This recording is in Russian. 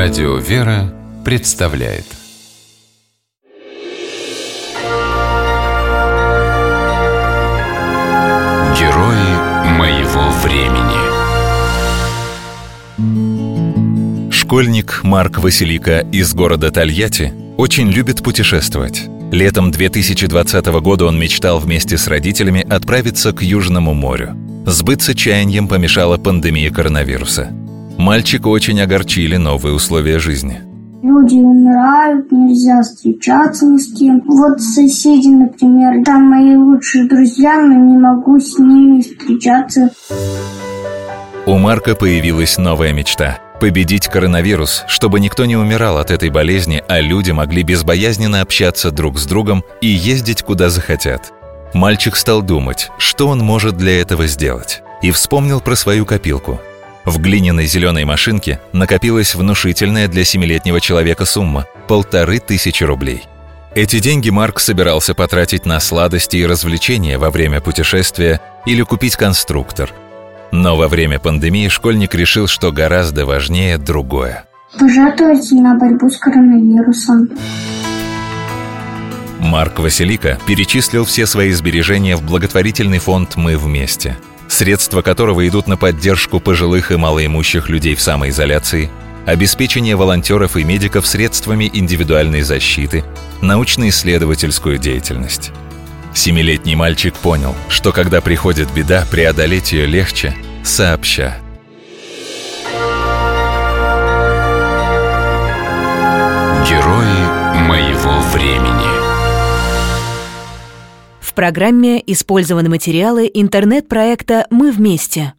Радио «Вера» представляет Герои моего времени Школьник Марк Василика из города Тольятти очень любит путешествовать. Летом 2020 года он мечтал вместе с родителями отправиться к Южному морю. Сбыться чаянием помешала пандемия коронавируса. Мальчика очень огорчили новые условия жизни. Люди умирают, нельзя встречаться ни с кем. Вот соседи, например, там мои лучшие друзья, но не могу с ними встречаться. У Марка появилась новая мечта – победить коронавирус, чтобы никто не умирал от этой болезни, а люди могли безбоязненно общаться друг с другом и ездить куда захотят. Мальчик стал думать, что он может для этого сделать, и вспомнил про свою копилку – в глиняной зеленой машинке накопилась внушительная для семилетнего человека сумма – полторы тысячи рублей. Эти деньги Марк собирался потратить на сладости и развлечения во время путешествия или купить конструктор. Но во время пандемии школьник решил, что гораздо важнее другое. Пожертвовать на борьбу с коронавирусом. Марк Василика перечислил все свои сбережения в благотворительный фонд «Мы вместе», средства которого идут на поддержку пожилых и малоимущих людей в самоизоляции, обеспечение волонтеров и медиков средствами индивидуальной защиты, научно-исследовательскую деятельность. Семилетний мальчик понял, что когда приходит беда, преодолеть ее легче сообща. Герои моего времени программе использованы материалы интернет-проекта «Мы вместе»